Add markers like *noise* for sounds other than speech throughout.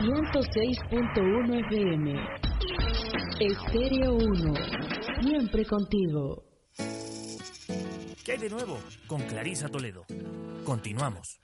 106.1 FM. Estéreo 1. Siempre contigo. ¿Qué hay de nuevo? Con Clarisa Toledo. Continuamos.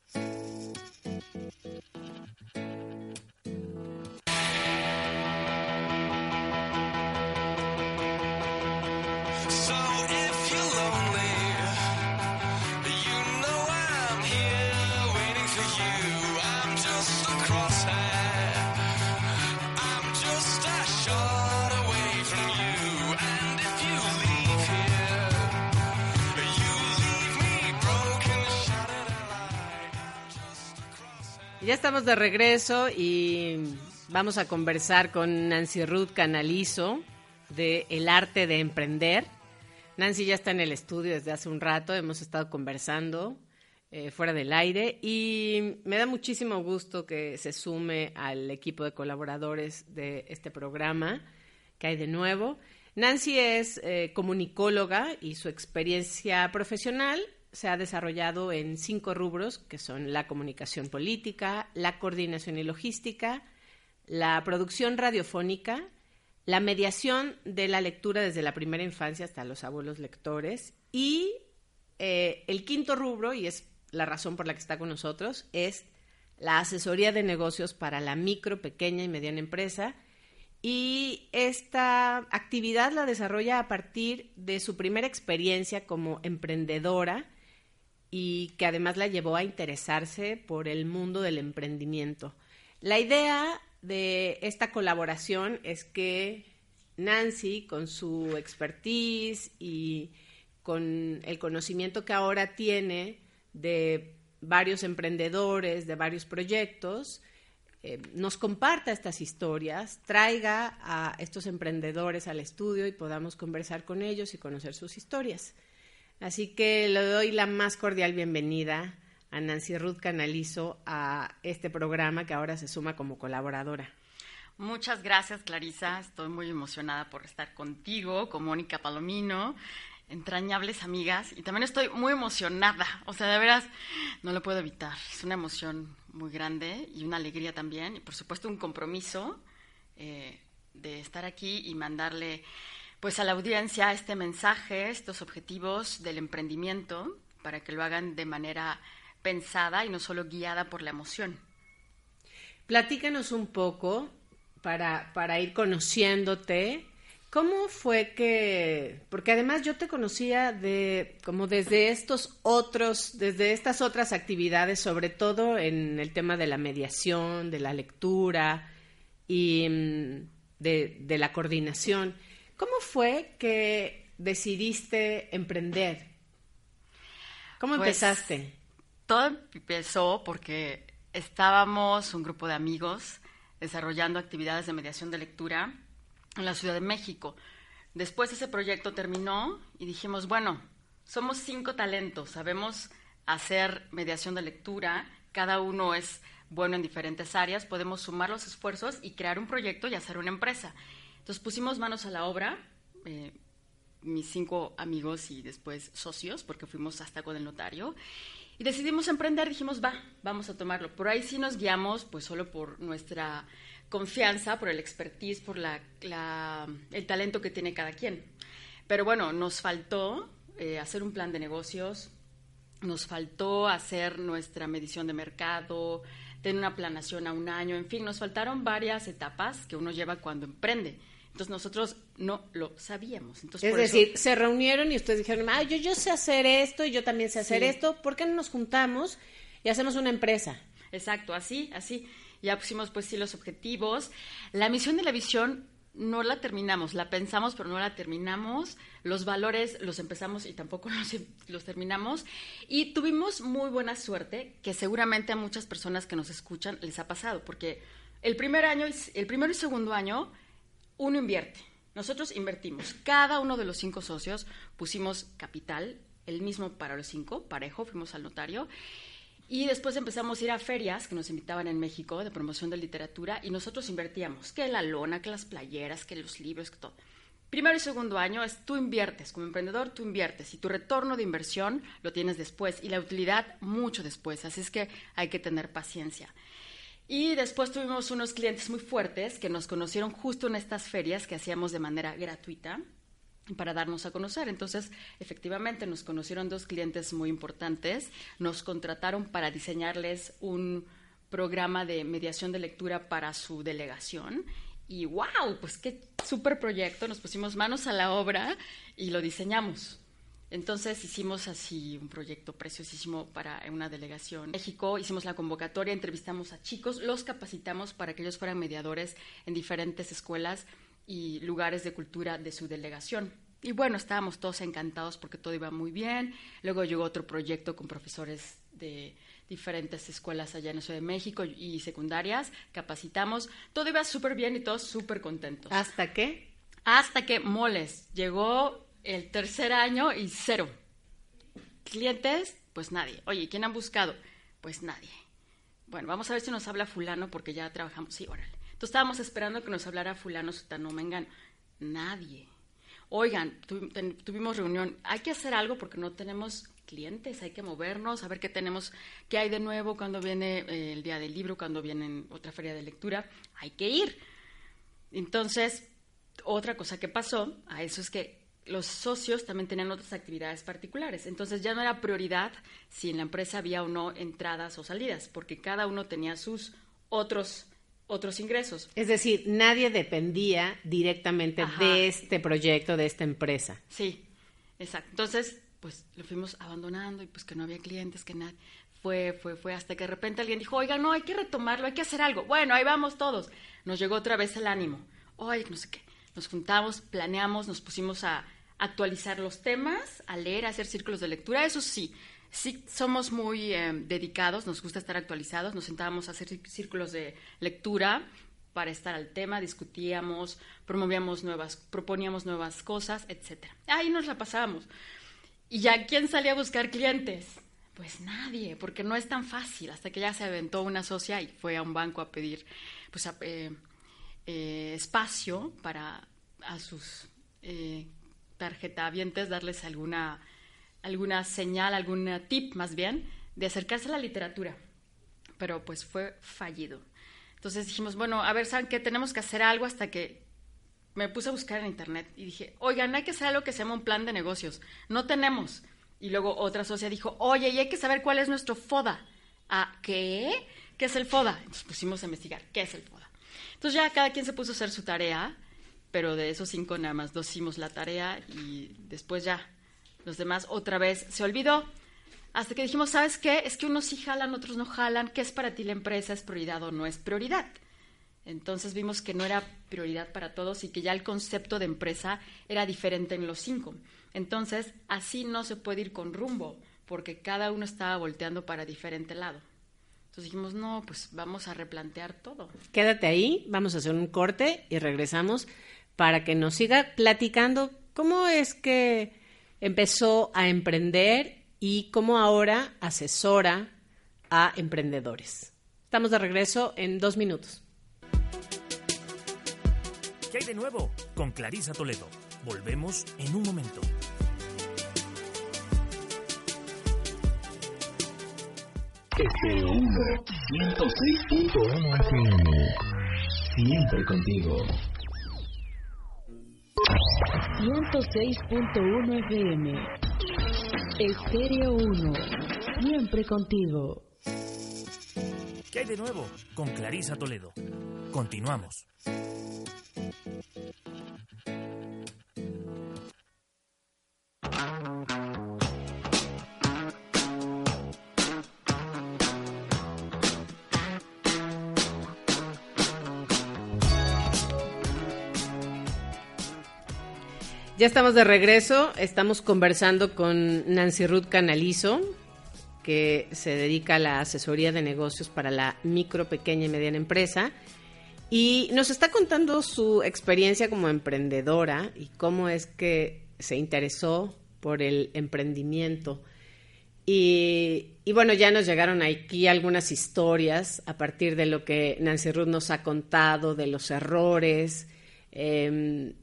Ya estamos de regreso y vamos a conversar con Nancy Ruth Canalizo de El Arte de Emprender. Nancy ya está en el estudio desde hace un rato, hemos estado conversando eh, fuera del aire y me da muchísimo gusto que se sume al equipo de colaboradores de este programa que hay de nuevo. Nancy es eh, comunicóloga y su experiencia profesional se ha desarrollado en cinco rubros, que son la comunicación política, la coordinación y logística, la producción radiofónica, la mediación de la lectura desde la primera infancia hasta los abuelos lectores y eh, el quinto rubro, y es la razón por la que está con nosotros, es la asesoría de negocios para la micro, pequeña y mediana empresa. Y esta actividad la desarrolla a partir de su primera experiencia como emprendedora y que además la llevó a interesarse por el mundo del emprendimiento. La idea de esta colaboración es que Nancy, con su expertise y con el conocimiento que ahora tiene de varios emprendedores, de varios proyectos, eh, nos comparta estas historias, traiga a estos emprendedores al estudio y podamos conversar con ellos y conocer sus historias. Así que le doy la más cordial bienvenida a Nancy Ruth Canalizo a este programa que ahora se suma como colaboradora. Muchas gracias, Clarisa. Estoy muy emocionada por estar contigo, con Mónica Palomino, entrañables amigas. Y también estoy muy emocionada. O sea, de veras, no lo puedo evitar. Es una emoción muy grande y una alegría también. Y por supuesto, un compromiso eh, de estar aquí y mandarle pues a la audiencia este mensaje, estos objetivos del emprendimiento, para que lo hagan de manera pensada y no solo guiada por la emoción. Platícanos un poco para, para ir conociéndote. ¿Cómo fue que, porque además yo te conocía de, como desde estos otros, desde estas otras actividades, sobre todo en el tema de la mediación, de la lectura y mm, de, de la coordinación. ¿Cómo fue que decidiste emprender? ¿Cómo Pues, empezaste? Todo empezó porque estábamos un grupo de amigos desarrollando actividades de mediación de lectura en la Ciudad de México. Después ese proyecto terminó y dijimos, bueno, somos cinco talentos, sabemos hacer mediación de lectura, cada uno es bueno en diferentes áreas, podemos sumar los esfuerzos y crear un proyecto y hacer una empresa. Entonces pusimos manos a la obra, eh, mis cinco amigos y después socios, porque fuimos hasta con el notario, y decidimos emprender, dijimos, va, vamos a tomarlo. Por ahí sí nos guiamos, pues solo por nuestra confianza, por el expertise, por la, la- el talento que tiene cada quien. Pero bueno, nos faltó eh, hacer un plan de negocios, nos faltó hacer nuestra medición de mercado, tener una planación a un año, en fin, nos faltaron varias etapas que uno lleva cuando emprende. Entonces nosotros no lo sabíamos. Entonces, Es eso- decir, se reunieron y ustedes dijeron, ah, yo, yo sé hacer esto y yo también sé hacer Sí. esto, ¿por qué no nos juntamos y hacemos una empresa? Exacto, así, así. Ya pusimos pues sí los objetivos. La misión de la visión no la terminamos, la pensamos pero no la terminamos. Los valores los empezamos y tampoco *laughs* los, los terminamos. Y tuvimos muy buena suerte, que seguramente a muchas personas que nos escuchan les ha pasado, porque el primer año, el primero y segundo año, uno invierte. Nosotros invertimos. Cada uno de los cinco socios pusimos capital, el mismo para los cinco, parejo, fuimos al notario. Y después empezamos a ir a ferias que nos invitaban en México de promoción de literatura y nosotros invertíamos, que la lona, que las playeras, que los libros, que todo. Primero y segundo año es tú inviertes, como emprendedor tú inviertes y tu retorno de inversión lo tienes después y la utilidad mucho después, así es que hay que tener paciencia. Y después tuvimos unos clientes muy fuertes que nos conocieron justo en estas ferias que hacíamos de manera gratuita para darnos a conocer. Entonces, efectivamente, nos conocieron dos clientes muy importantes, nos contrataron para diseñarles un programa de mediación de lectura para su delegación. Y wow, pues qué súper proyecto, nos pusimos manos a la obra y lo diseñamos. Entonces hicimos así un proyecto preciosísimo para una delegación. En México hicimos la convocatoria, entrevistamos a chicos, los capacitamos para que ellos fueran mediadores en diferentes escuelas y lugares de cultura de su delegación. Y bueno, estábamos todos encantados porque todo iba muy bien. Luego llegó otro proyecto con profesores de diferentes escuelas allá en la Ciudad de México y secundarias. Capacitamos. Todo iba súper bien y todos súper contentos. ¿Hasta qué? Hasta que Moles llegó el tercer año y cero. Clientes, pues nadie. Oye, ¿quién han buscado? Pues nadie. Bueno, vamos a ver si nos habla fulano porque ya trabajamos. Sí, órale. Entonces estábamos esperando que nos hablara fulano, sutano, mengan. Nadie. Oigan, tuvimos reunión. Hay que hacer algo porque no tenemos clientes, hay que movernos, a ver qué tenemos, qué hay de nuevo cuando viene eh, el día del libro, cuando viene otra feria de lectura. Hay que ir. Entonces, otra cosa que pasó a eso es que los socios también tenían otras actividades particulares. Entonces ya no era prioridad si en la empresa había o no entradas o salidas, porque cada uno tenía sus otros otros ingresos. Es decir, nadie dependía directamente de este proyecto, de esta empresa. Sí, exacto. Entonces, pues lo fuimos abandonando y pues que no había clientes, que nadie. Fue, fue, fue, hasta que de repente alguien dijo, oiga, no, hay que retomarlo, hay que hacer algo. Bueno, ahí vamos todos. Nos llegó otra vez el ánimo. Oye, no sé qué. Nos juntamos, planeamos, nos pusimos a, actualizar los temas, a leer, a hacer círculos de lectura, eso sí. Sí, somos muy eh, dedicados, nos gusta estar actualizados, nos sentábamos a hacer círculos de lectura para estar al tema, discutíamos, promovíamos nuevas, proponíamos nuevas cosas, etcétera. Ahí nos la pasábamos. ¿Y ya quién salía a buscar clientes? Pues nadie, porque no es tan fácil. Hasta que ya se aventó una socia y fue a un banco a pedir pues, eh, eh, espacio para a sus tarjetavientes darles alguna, alguna señal, algún tip más bien, de acercarse a la literatura. Pero pues fue fallido. Entonces dijimos, bueno, a ver, ¿saben qué? Tenemos que hacer algo hasta que me puse a buscar en internet y dije, oigan, hay que hacer algo que se llama un plan de negocios. No tenemos. Y luego otra socia dijo, oye, y hay que saber cuál es nuestro FODA. ¿A qué? ¿Qué es el FODA? Entonces pusimos a investigar, ¿qué es el FODA? Entonces ya cada quien se puso a hacer su tarea pero de esos cinco nada más dos hicimos la tarea y después ya los demás otra vez se olvidó. Hasta que dijimos, ¿sabes qué? Es que unos sí jalan, otros no jalan. ¿Qué es para ti la empresa? ¿Es prioridad o no es prioridad? Entonces vimos que no era prioridad para todos y que ya el concepto de empresa era diferente en los cinco. Entonces, así no se puede ir con rumbo, porque cada uno estaba volteando para diferente lado. Entonces dijimos, no, pues vamos a replantear todo. Quédate ahí, vamos a hacer un corte y regresamos para que nos siga platicando cómo es que empezó a emprender y cómo ahora asesora a emprendedores. Estamos de regreso en dos minutos. ¿Qué hay de nuevo? Con Clarisa Toledo. Volvemos en un momento. FM 106.1 FM. Siempre contigo. 106.1 FM. Estéreo 1. Siempre contigo. ¿Qué hay de nuevo? Con Clarisa Toledo. Continuamos. Ya estamos de regreso, estamos conversando con Nancy Ruth Canalizo, que se dedica a la asesoría de negocios para la micro, pequeña y mediana empresa. Y nos está contando su experiencia como emprendedora y cómo es que se interesó por el emprendimiento. Y, bueno, ya nos llegaron aquí algunas historias a partir de lo que Nancy Ruth nos ha contado, de los errores. Em,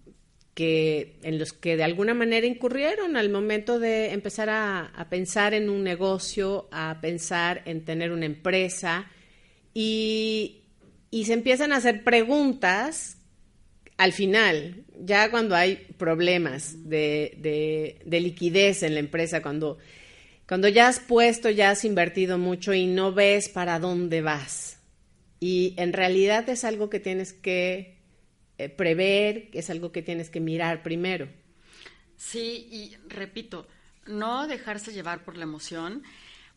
que en los que de alguna manera incurrieron al momento de empezar a, pensar en un negocio, a pensar en tener una empresa y, y se empiezan a hacer preguntas al final, ya cuando hay problemas de, de, de liquidez en la empresa, cuando, cuando ya has puesto, ya has invertido mucho y no ves para dónde vas. Y en realidad es algo que tienes que eh, prever, es algo que tienes que mirar primero. Sí, y repito, no dejarse llevar por la emoción,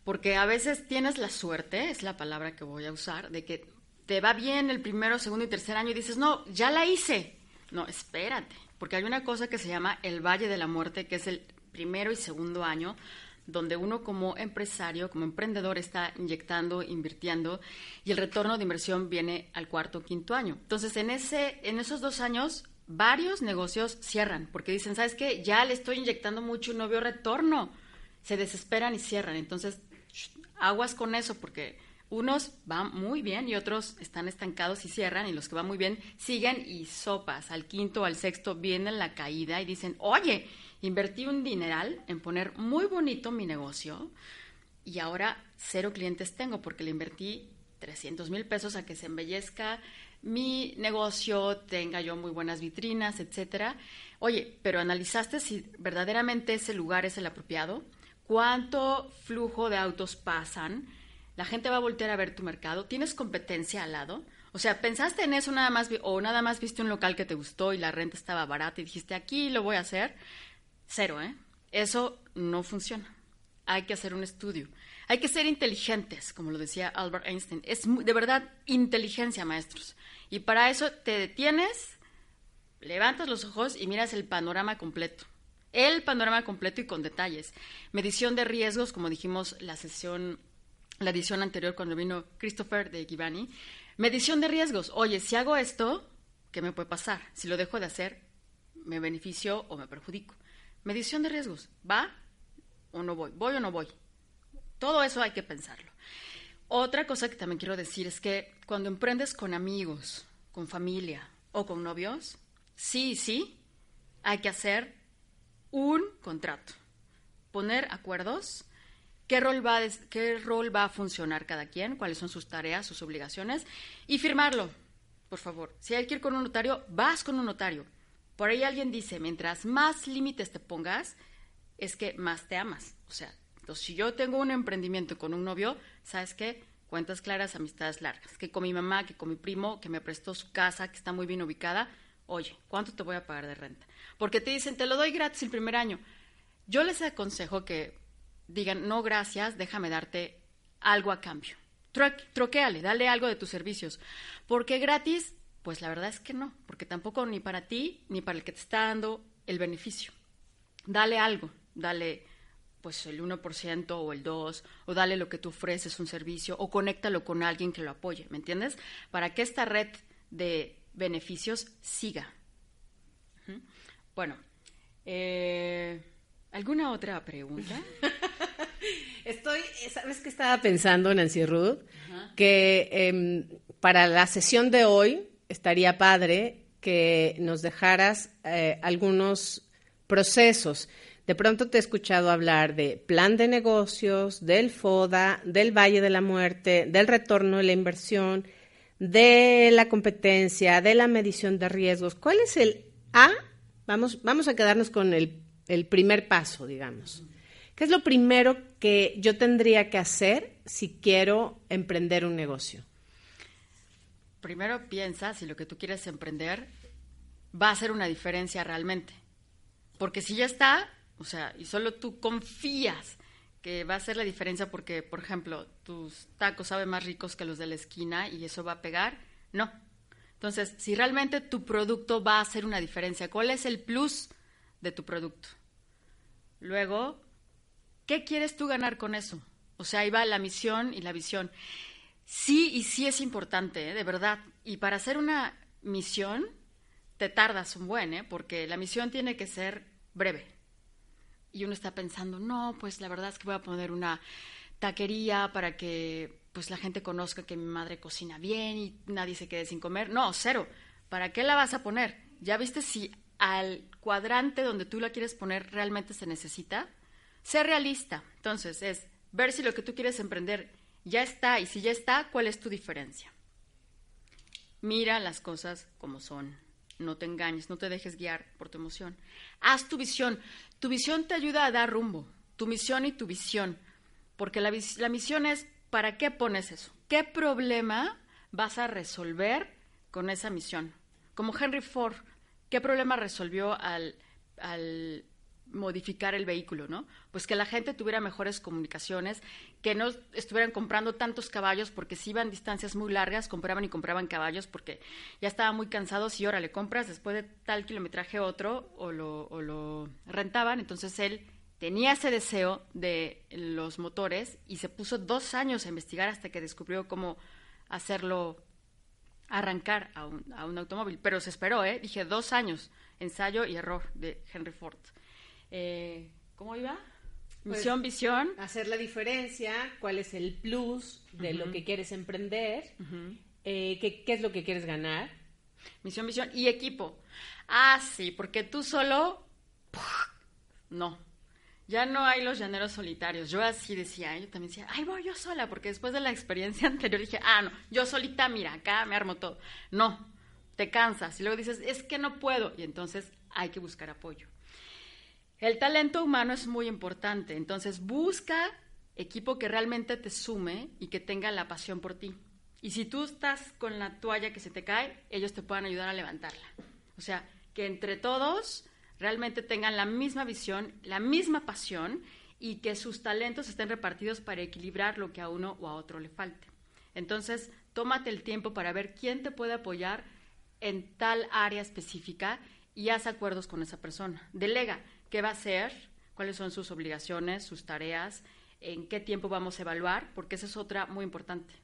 porque a veces tienes la suerte, es la palabra que voy a usar, de que te va bien el primero, segundo y tercer año y dices, no, ya la hice. No, espérate, porque hay una cosa que se llama el Valle de la Muerte, que es el primero y segundo año, donde uno como empresario, como emprendedor está inyectando, invirtiendo y el retorno de inversión viene al cuarto o quinto año. Entonces, en, ese, en esos dos años, varios negocios cierran porque dicen, ¿sabes qué? Ya le estoy inyectando mucho y no veo retorno. Se desesperan y cierran. Entonces, aguas con eso porque unos van muy bien y otros están estancados y cierran y los que van muy bien siguen y sopas. Al quinto o al sexto viene la caída y dicen, oye, invertí un dineral en poner muy bonito mi negocio y ahora cero clientes tengo porque le invertí 300 mil pesos a que se embellezca mi negocio, tenga yo muy buenas vitrinas, etcétera. Oye, pero analizaste si verdaderamente ese lugar es el apropiado, cuánto flujo de autos pasan, la gente va a voltear a ver tu mercado, tienes competencia al lado. O sea, pensaste en eso nada más o nada más viste un local que te gustó y la renta estaba barata y dijiste, aquí lo voy a hacer. Cero, ¿eh? Eso no funciona. Hay que hacer un estudio. Hay que ser inteligentes, como lo decía Albert Einstein. Es de verdad inteligencia, maestros. Y para eso te detienes, levantas los ojos y miras el panorama completo. El panorama completo y con detalles. Medición de riesgos, como dijimos la sesión, la edición anterior cuando vino Christopher de Givani. Medición de riesgos. Oye, si hago esto, ¿qué me puede pasar? Si lo dejo de hacer, ¿me beneficio o me perjudico? Medición de riesgos. ¿Va o no voy? ¿Voy o no voy? Todo eso hay que pensarlo. Otra cosa que también quiero decir es que cuando emprendes con amigos, con familia o con novios, sí, sí, hay que hacer un contrato, poner acuerdos, qué rol va, a, qué rol va a funcionar cada quien, cuáles son sus tareas, sus obligaciones y firmarlo, por favor. Si hay que ir con un notario, vas con un notario. Por ahí alguien dice, mientras más límites te pongas, es que más te amas. O sea, entonces, si yo tengo un emprendimiento con un novio, ¿sabes qué? Cuentas claras, amistades largas. Que con mi mamá, que con mi primo, que me prestó su casa, que está muy bien ubicada, oye, ¿cuánto te voy a pagar de renta? Porque te dicen, te lo doy gratis el primer año. Yo les aconsejo que digan, no, gracias, déjame darte algo a cambio. troquéale, dale algo de tus servicios. Porque gratis, pues la verdad es que no, porque tampoco ni para ti ni para el que te está dando el beneficio. Dale algo, dale pues el 1% o el 2%, o dale lo que tú ofreces, un servicio, o conéctalo con alguien que lo apoye, ¿me entiendes? Para que esta red de beneficios siga. Bueno, eh, ¿alguna otra pregunta? *laughs* Estoy, ¿sabes qué estaba pensando, Nancy Ruth? Que em, para la sesión de hoy estaría padre que nos dejaras eh, algunos procesos de pronto te he escuchado hablar de plan de negocios, del FODA, del Valle de la Muerte, del retorno de la inversión, de la competencia, de la medición de riesgos. ¿Cuál es el A? Vamos, vamos a quedarnos con el, el primer paso, digamos. ¿Qué es lo primero que yo tendría que hacer si quiero emprender un negocio? Primero piensa si lo que tú quieres emprender va a hacer una diferencia realmente. Porque si ya está, o sea, y solo tú confías que va a hacer la diferencia porque, por ejemplo, tus tacos saben más ricos que los de la esquina y eso va a pegar. No. Entonces, si realmente tu producto va a hacer una diferencia, ¿cuál es el plus de tu producto? Luego, ¿qué quieres tú ganar con eso? O sea, ahí va la misión y la visión. Sí y sí es importante, ¿eh? de verdad. Y para hacer una misión, te tardas un buen, ¿eh? porque la misión tiene que ser breve y uno está pensando, no, pues la verdad es que voy a poner una taquería para que pues la gente conozca que mi madre cocina bien y nadie se quede sin comer. No, cero. ¿Para qué la vas a poner? ¿Ya viste si al cuadrante donde tú la quieres poner realmente se necesita? Ser realista. Entonces, es ver si lo que tú quieres emprender Ya está, y si ya está, ¿cuál es tu diferencia? Mira las cosas como son. No te engañes, no te dejes guiar por tu emoción. Haz tu visión. Tu visión te ayuda a dar rumbo. Tu misión y tu visión. Porque la, misión es, ¿para qué pones eso? ¿Qué problema vas a resolver con esa misión? Como Henry Ford, ¿qué problema resolvió al, al modificar el vehículo, ¿no? Pues que la gente tuviera mejores comunicaciones, que no estuvieran comprando tantos caballos porque si iban distancias muy largas, compraban y compraban caballos porque ya estaban muy cansados y ahora le compras después de tal kilometraje otro o lo, o lo rentaban. Entonces él tenía ese deseo de los motores y se puso dos años a investigar hasta que descubrió cómo hacerlo arrancar a un, a un automóvil. Pero se esperó, ¿eh? Dije dos años, ensayo y error de Henry Ford. Eh, ¿Cómo iba? Pues, Misión, visión. Hacer la diferencia, cuál es el plus de lo que quieres emprender, eh, qué, qué es lo que quieres ganar. Misión, visión y equipo. Ah, sí, porque tú solo. No. Ya no hay los llaneros solitarios. Yo así decía, yo también decía, ay, voy yo sola, porque después de la experiencia *laughs* anterior dije, ah, no, yo solita, mira, acá me armo todo. No, te cansas y luego dices, es que no puedo, y entonces hay que buscar apoyo. El talento humano es muy importante, entonces busca equipo que realmente te sume y que tenga la pasión por ti. Y si tú estás con la toalla que se te cae, ellos te puedan ayudar a levantarla. O sea, que entre todos realmente tengan la misma visión, la misma pasión y que sus talentos estén repartidos para equilibrar lo que a uno o a otro le falte. Entonces, tómate el tiempo para ver quién te puede apoyar en tal área específica y haz acuerdos con esa persona. Delega qué va a hacer, cuáles son sus obligaciones, sus tareas, en qué tiempo vamos a evaluar, porque esa es otra muy importante.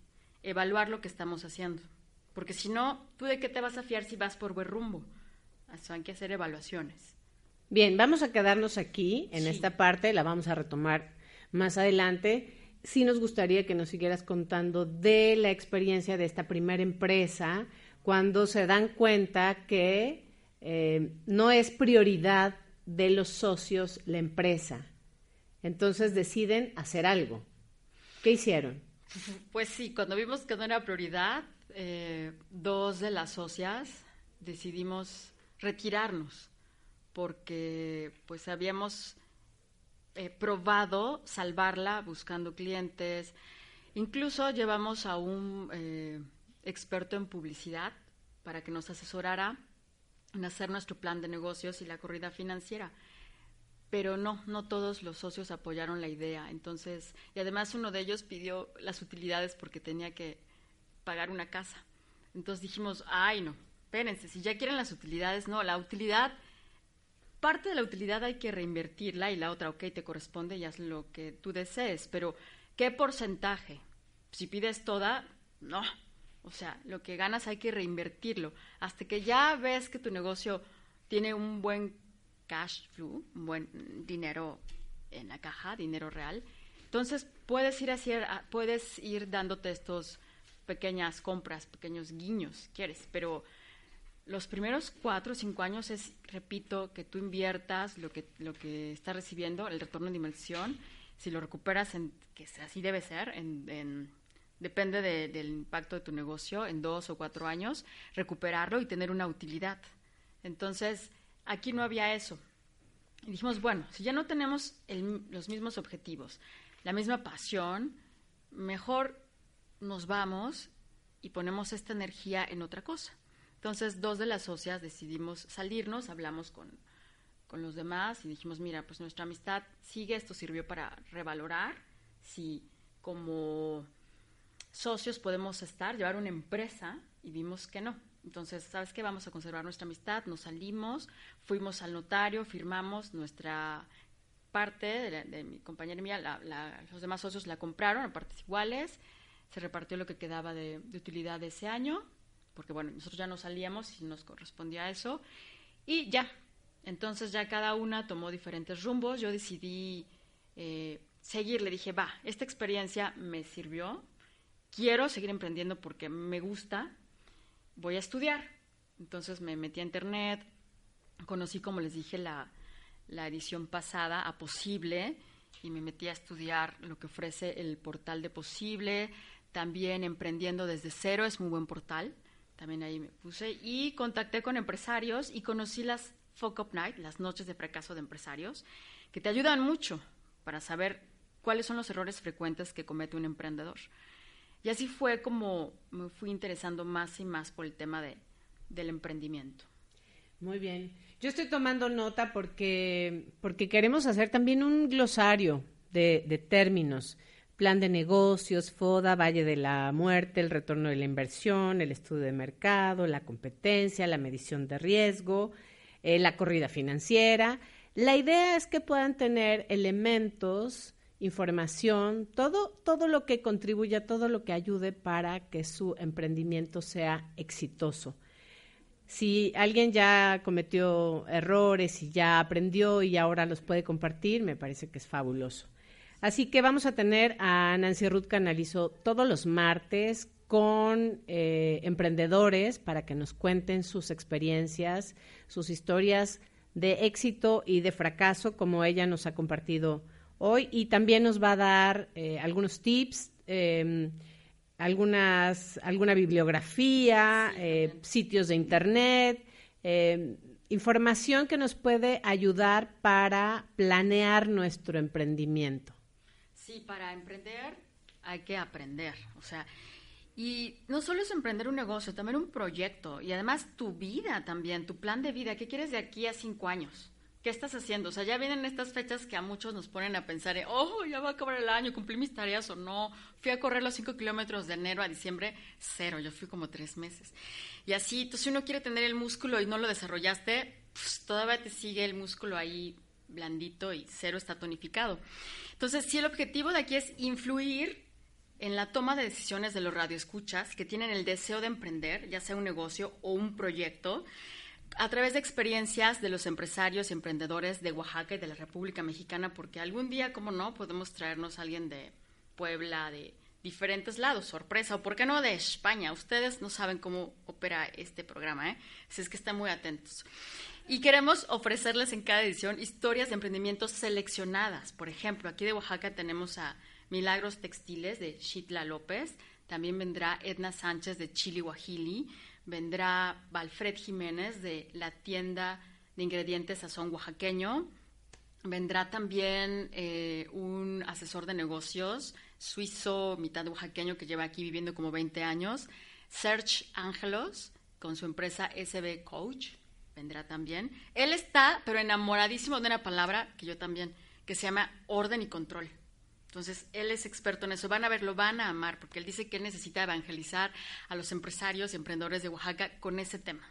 Evaluar lo que estamos haciendo. Porque si no, ¿tú de qué te vas a fiar si vas por buen rumbo? Eso hay que hacer evaluaciones. Bien, vamos a quedarnos aquí en Sí. esta parte, la vamos a retomar más adelante. Sí nos gustaría que nos siguieras contando de la experiencia de esta primera empresa, cuando se dan cuenta que eh, no es prioridad de los socios la empresa. Entonces deciden hacer algo. ¿Qué hicieron? Pues sí, cuando vimos que no era prioridad, eh, dos de las socias decidimos retirarnos porque pues habíamos eh, probado salvarla buscando clientes. Incluso llevamos a un eh, experto en publicidad para que nos asesorara en hacer nuestro plan de negocios y la corrida financiera. Pero no, no todos los socios apoyaron la idea. Entonces, y además uno de ellos pidió las utilidades porque tenía que pagar una casa. Entonces dijimos, ay no, espérense, si ya quieren las utilidades, no, la utilidad, parte de la utilidad hay que reinvertirla y la otra, ok, te corresponde y haz lo que tú desees, pero ¿qué porcentaje? Si pides toda, no. O sea, lo que ganas hay que reinvertirlo. Hasta que ya ves que tu negocio tiene un buen cash flow, un buen dinero en la caja, dinero real. Entonces puedes ir puedes ir dándote estos pequeñas compras, pequeños guiños, quieres, pero los primeros cuatro o cinco años es, repito, que tú inviertas lo que, lo que estás recibiendo, el retorno de inversión, si lo recuperas, en, que así debe ser, en, en- depende de- del impacto de tu negocio, en dos o cuatro años, recuperarlo y tener una utilidad. Entonces, aquí no había eso. Y dijimos, bueno, si ya no tenemos los mismos objetivos, la misma pasión, mejor nos vamos y ponemos esta energía en otra cosa. Entonces, dos de las socias decidimos salirnos, hablamos con, con los demás y dijimos, mira, pues nuestra amistad sigue, esto sirvió para revalorar si como socios podemos estar, llevar una empresa y vimos que no. Entonces, ¿sabes qué? Vamos a conservar nuestra amistad, nos salimos, fuimos al notario, firmamos nuestra parte de, mi compañera y mía, la- la- los demás socios la compraron a partes iguales, se repartió lo que quedaba de, utilidad ese año, porque bueno, nosotros ya no salíamos y nos correspondía eso, y ya. Entonces ya cada una tomó diferentes rumbos, yo decidí eh, seguir, le dije, va, esta experiencia me sirvió, quiero seguir emprendiendo porque me gusta, voy a estudiar. Entonces me metí a internet, conocí, como les dije, la, la edición pasada a Posible y me metí a estudiar lo que ofrece el portal de Posible, también Emprendiendo desde cero, es muy buen portal, también ahí me puse, y contacté con empresarios y conocí las Fuck Up Night, las noches de fracaso de empresarios, que te ayudan mucho para saber cuáles son los errores frecuentes que comete un emprendedor. Y así fue como me fui interesando más y más por el tema de, del emprendimiento. Muy bien. Yo estoy tomando nota porque, porque queremos hacer también un glosario de, de términos. Plan de negocios, FODA, Valle de la Muerte, el retorno de la inversión, el estudio de mercado, la competencia, la medición de riesgo, eh, la corrida financiera. La idea es que puedan tener elementos, información, todo, todo lo que contribuya, todo lo que ayude para que su emprendimiento sea exitoso. Si alguien ya cometió errores y ya aprendió y ahora los puede compartir, me parece que es fabuloso. Así que vamos a tener a Nancy Ruth Canalizo todos los martes con eh, emprendedores para que nos cuenten sus experiencias, sus historias de éxito y de fracaso, como ella nos ha compartido hoy. Y también nos va a dar eh, algunos tips. Eh, algunas, alguna bibliografía, eh, sitios de internet, eh, información que nos puede ayudar para planear nuestro emprendimiento. Sí, para emprender hay que aprender, o sea, y no solo es emprender un negocio, también un proyecto y además tu vida también, tu plan de vida, ¿qué quieres de aquí a cinco años? ¿Qué estás haciendo? O sea, ya vienen estas fechas que a muchos nos ponen a pensar, oh, ya va a acabar el año, cumplí mis tareas o no. Fui a correr los cinco kilómetros de enero a diciembre, cero, yo fui como tres meses. Y así, entonces si uno quiere tener el músculo y no lo desarrollaste, pues todavía te sigue el músculo ahí blandito y cero está tonificado. Entonces, sí, el objetivo de aquí es influir en la toma de decisiones de los radioescuchas que tienen el deseo de emprender, ya sea un negocio o un proyecto, a través de experiencias de los empresarios y emprendedores de Oaxaca y de la República Mexicana, porque algún día, como no, podemos traernos a alguien de Puebla, de diferentes lados, sorpresa, o por qué no de España. Ustedes no saben cómo opera este programa, ¿eh? Si es que están muy atentos. Y queremos ofrecerles en cada edición historias de emprendimientos seleccionadas. Por ejemplo, aquí de Oaxaca tenemos a Milagros Textiles de Chitla López, también vendrá Edna Sánchez de Chili Guajili, vendrá Valfred Jiménez de la tienda de ingredientes Sazón Oaxaqueño. Vendrá también eh, un asesor de negocios suizo, mitad oaxaqueño, que lleva aquí viviendo como 20 años. Serge Ángelos, con su empresa SB Coach, vendrá también. Él está, pero enamoradísimo de una palabra que yo también, que se llama orden y control. Entonces, él es experto en eso. Van a ver, lo van a amar, porque él dice que él necesita evangelizar a los empresarios y emprendedores de Oaxaca con ese tema.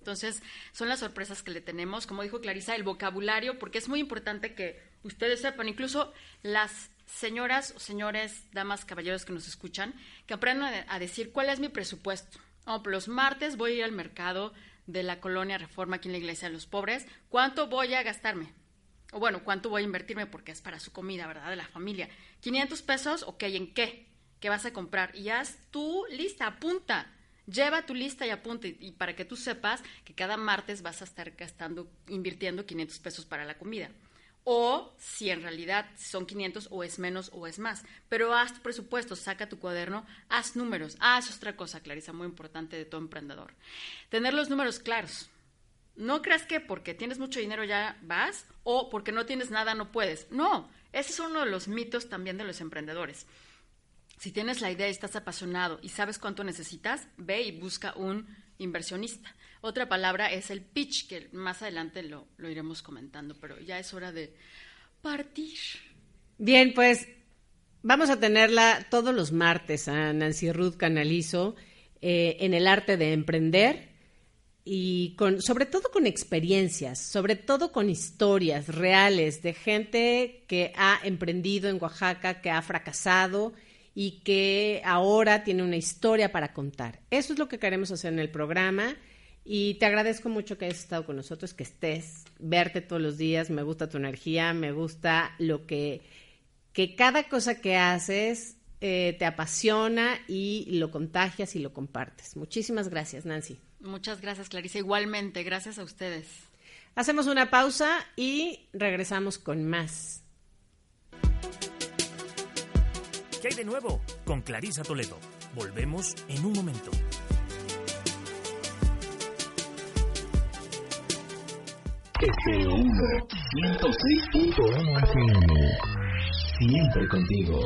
Entonces, son las sorpresas que le tenemos. Como dijo Clarisa, el vocabulario, porque es muy importante que ustedes sepan, incluso las señoras o señores, damas, caballeros que nos escuchan, que aprendan a decir cuál es mi presupuesto. Oh, los martes voy a ir al mercado de la colonia Reforma aquí en la Iglesia de los Pobres. ¿Cuánto voy a gastarme? O bueno, cuánto voy a invertirme porque es para su comida, ¿verdad? De la familia. 500 pesos, ok, ¿en qué? ¿Qué vas a comprar? Y haz tu lista, apunta. Lleva tu lista y apunta y, para que tú sepas que cada martes vas a estar gastando, invirtiendo 500 pesos para la comida. O si en realidad son 500 o es menos o es más. Pero haz tu presupuesto, saca tu cuaderno, haz números. Ah, es otra cosa, Clarisa, muy importante de todo emprendedor. Tener los números claros no creas que porque tienes mucho dinero ya vas o porque no tienes nada no puedes. No, ese es uno de los mitos también de los emprendedores. Si tienes la idea y estás apasionado y sabes cuánto necesitas, ve y busca un inversionista. Otra palabra es el pitch, que más adelante lo, iremos comentando, pero ya es hora de partir. Bien, pues vamos a tenerla todos los martes a Nancy Ruth Canalizo eh, en el arte de emprender y con, sobre todo con experiencias, sobre todo con historias reales de gente que ha emprendido en Oaxaca, que ha fracasado y que ahora tiene una historia para contar. Eso es lo que queremos hacer en el programa y te agradezco mucho que hayas estado con nosotros, que estés, verte todos los días, me gusta tu energía, me gusta lo que, que cada cosa que haces eh, te apasiona y lo contagias y lo compartes. Muchísimas gracias, Nancy. Muchas gracias, Clarisa. Igualmente, gracias a ustedes. Hacemos una pausa y regresamos con más. ¿Qué hay de nuevo? Con Clarisa Toledo. Volvemos en un momento. FM1 106.1 FM. Siempre contigo.